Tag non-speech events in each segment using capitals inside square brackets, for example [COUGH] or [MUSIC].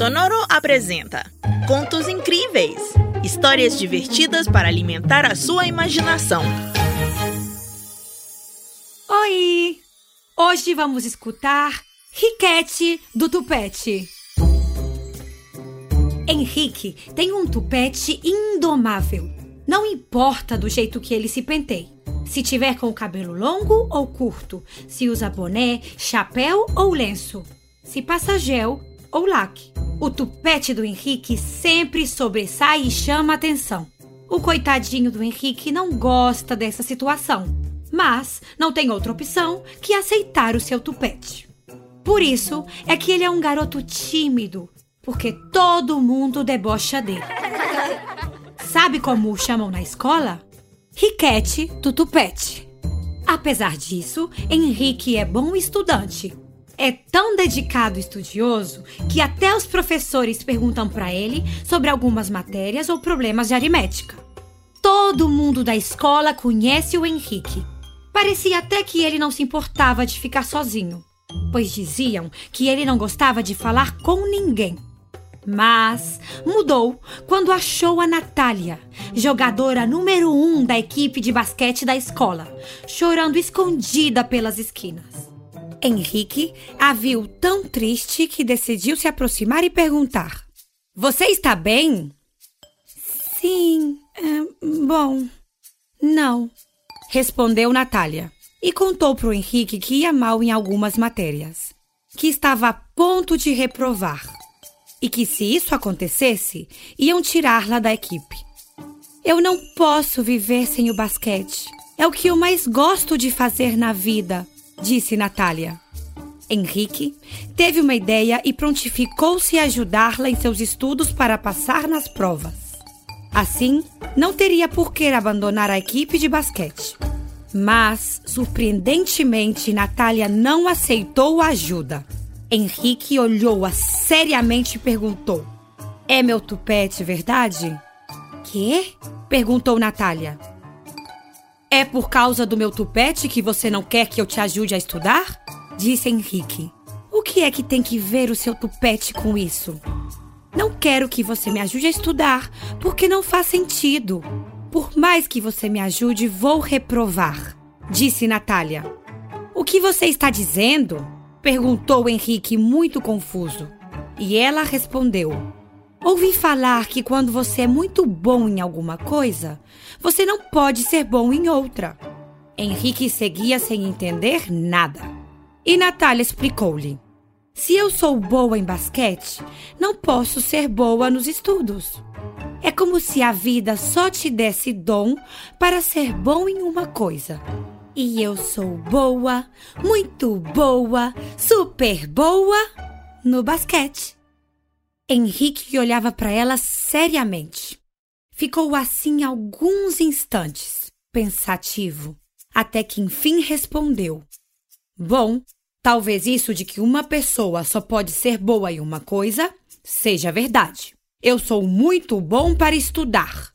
Sonoro apresenta Contos Incríveis histórias divertidas para alimentar a sua imaginação. Oi! Hoje vamos escutar Riquete do Tupete. Henrique tem um tupete indomável. Não importa do jeito que ele se penteie. Se tiver com o cabelo longo ou curto, se usa boné, chapéu ou lenço, se passa gel ou laque. O tupete do Henrique sempre sobressai e chama atenção. O coitadinho do Henrique não gosta dessa situação, mas não tem outra opção que aceitar o seu tupete. Por isso é que ele é um garoto tímido, porque todo mundo debocha dele. [LAUGHS] Sabe como o chamam na escola? Riquete do tupete. Apesar disso, Henrique é bom estudante. É tão dedicado e estudioso que até os professores perguntam para ele sobre algumas matérias ou problemas de aritmética. Todo mundo da escola conhece o Henrique. Parecia até que ele não se importava de ficar sozinho, pois diziam que ele não gostava de falar com ninguém. Mas mudou quando achou a Natália, jogadora número um da equipe de basquete da escola, chorando escondida pelas esquinas. Henrique a viu tão triste que decidiu se aproximar e perguntar: Você está bem? Sim, é, bom, não, respondeu Natália e contou para o Henrique que ia mal em algumas matérias, que estava a ponto de reprovar e que, se isso acontecesse, iam tirá-la da equipe. Eu não posso viver sem o basquete. É o que eu mais gosto de fazer na vida, disse Natália. Henrique teve uma ideia e prontificou-se a ajudá-la em seus estudos para passar nas provas. Assim, não teria por que abandonar a equipe de basquete. Mas, surpreendentemente, Natália não aceitou a ajuda. Henrique olhou-a seriamente e perguntou: É meu tupete, verdade? Quê? perguntou Natália. É por causa do meu tupete que você não quer que eu te ajude a estudar? Disse Henrique. O que é que tem que ver o seu tupete com isso? Não quero que você me ajude a estudar, porque não faz sentido. Por mais que você me ajude, vou reprovar, disse Natália. O que você está dizendo? Perguntou Henrique, muito confuso. E ela respondeu: Ouvi falar que quando você é muito bom em alguma coisa, você não pode ser bom em outra. Henrique seguia sem entender nada. E Natália explicou-lhe: Se eu sou boa em basquete, não posso ser boa nos estudos. É como se a vida só te desse dom para ser bom em uma coisa. E eu sou boa, muito boa, super boa no basquete. Henrique olhava para ela seriamente. Ficou assim alguns instantes, pensativo, até que enfim respondeu: Bom, talvez isso de que uma pessoa só pode ser boa em uma coisa seja verdade. Eu sou muito bom para estudar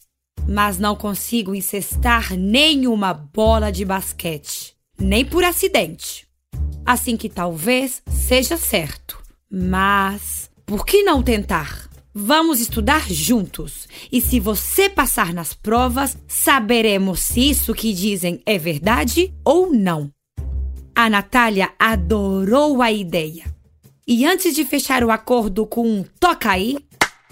mas não consigo incestar nenhuma bola de basquete, nem por acidente. Assim que talvez seja certo. Mas por que não tentar? Vamos estudar juntos. E se você passar nas provas, saberemos se isso que dizem é verdade ou não. A Natália adorou a ideia. E antes de fechar o acordo com um toca aí,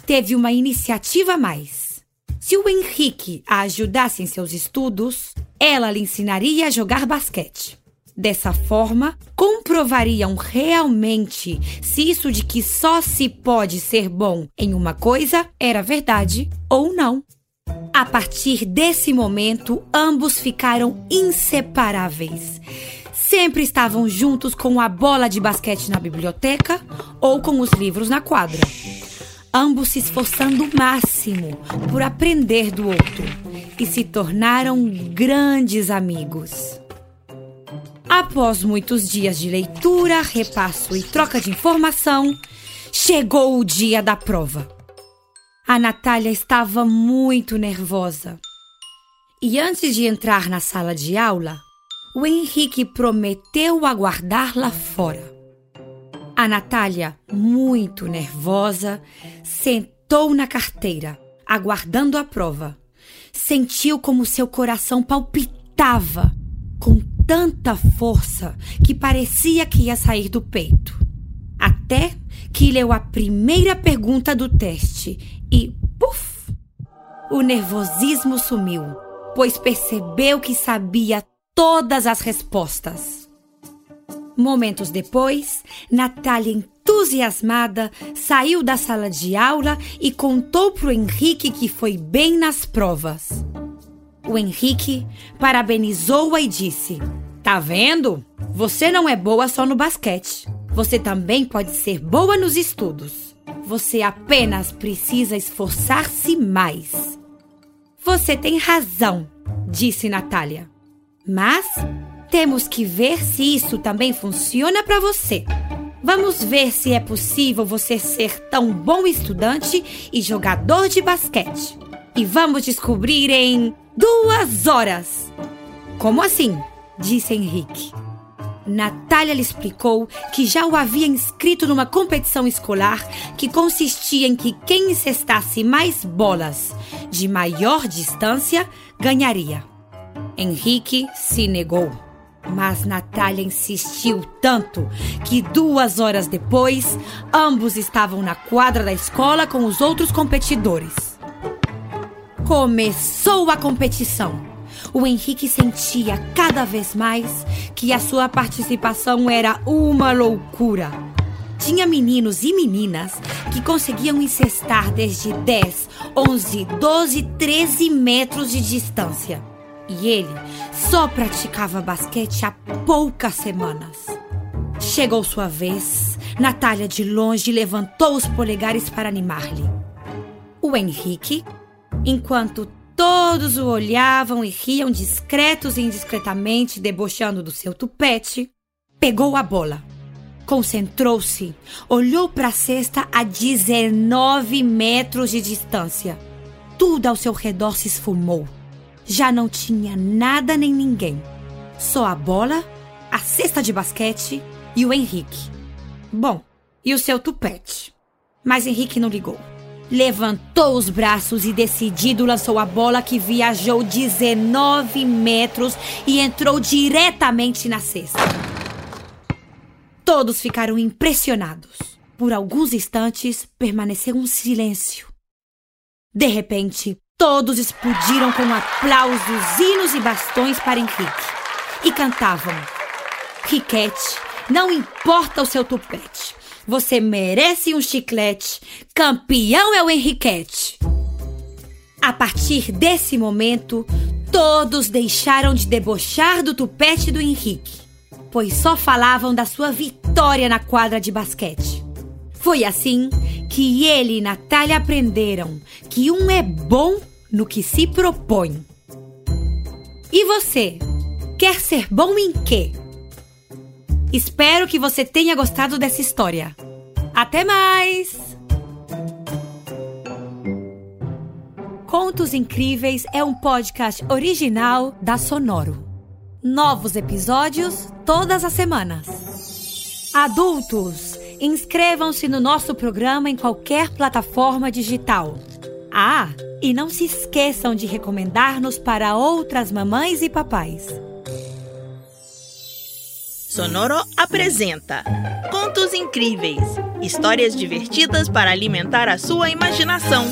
teve uma iniciativa a mais. Se o Henrique a ajudasse em seus estudos, ela lhe ensinaria a jogar basquete. Dessa forma, comprovariam realmente se isso de que só se pode ser bom em uma coisa era verdade ou não. A partir desse momento, ambos ficaram inseparáveis. Sempre estavam juntos com a bola de basquete na biblioteca ou com os livros na quadra ambos se esforçando o máximo por aprender do outro e se tornaram grandes amigos. Após muitos dias de leitura, repasso e troca de informação, chegou o dia da prova. A Natália estava muito nervosa. E antes de entrar na sala de aula, o Henrique prometeu aguardar lá fora. A Natália, muito nervosa, sentou na carteira, aguardando a prova. Sentiu como seu coração palpitava com tanta força que parecia que ia sair do peito. Até que leu a primeira pergunta do teste e, puf! O nervosismo sumiu, pois percebeu que sabia todas as respostas. Momentos depois, Natália, entusiasmada, saiu da sala de aula e contou para o Henrique que foi bem nas provas. O Henrique parabenizou-a e disse: Tá vendo? Você não é boa só no basquete. Você também pode ser boa nos estudos. Você apenas precisa esforçar-se mais. Você tem razão, disse Natália. Mas temos que ver se isso também funciona para você. Vamos ver se é possível você ser tão bom estudante e jogador de basquete. E vamos descobrir em duas horas. Como assim? disse Henrique. Natália lhe explicou que já o havia inscrito numa competição escolar que consistia em que quem incestasse mais bolas de maior distância ganharia. Henrique se negou. Mas Natália insistiu tanto que duas horas depois, ambos estavam na quadra da escola com os outros competidores. Começou a competição. O Henrique sentia cada vez mais que a sua participação era uma loucura. Tinha meninos e meninas que conseguiam incestar desde 10, 11, 12, 13 metros de distância. E ele só praticava basquete há poucas semanas. Chegou sua vez. Natália, de longe, levantou os polegares para animar-lhe. O Henrique, enquanto todos o olhavam e riam discretos e indiscretamente, debochando do seu tupete, pegou a bola. Concentrou-se, olhou para a cesta a 19 metros de distância. Tudo ao seu redor se esfumou. Já não tinha nada nem ninguém. Só a bola, a cesta de basquete e o Henrique. Bom, e o seu tupete. Mas Henrique não ligou. Levantou os braços e decidido lançou a bola que viajou 19 metros e entrou diretamente na cesta. Todos ficaram impressionados. Por alguns instantes permaneceu um silêncio. De repente, Todos explodiram com aplausos, hinos e bastões para Henrique. E cantavam: Riquete, não importa o seu tupete. Você merece um chiclete. Campeão é o Henriquete. A partir desse momento, todos deixaram de debochar do tupete do Henrique, pois só falavam da sua vitória na quadra de basquete. Foi assim que ele e Natália aprenderam que um é bom no que se propõe. E você? Quer ser bom em quê? Espero que você tenha gostado dessa história. Até mais! Contos Incríveis é um podcast original da Sonoro. Novos episódios todas as semanas. Adultos, inscrevam-se no nosso programa em qualquer plataforma digital. Ah, e não se esqueçam de recomendar-nos para outras mamães e papais. Sonoro apresenta Contos Incríveis histórias divertidas para alimentar a sua imaginação.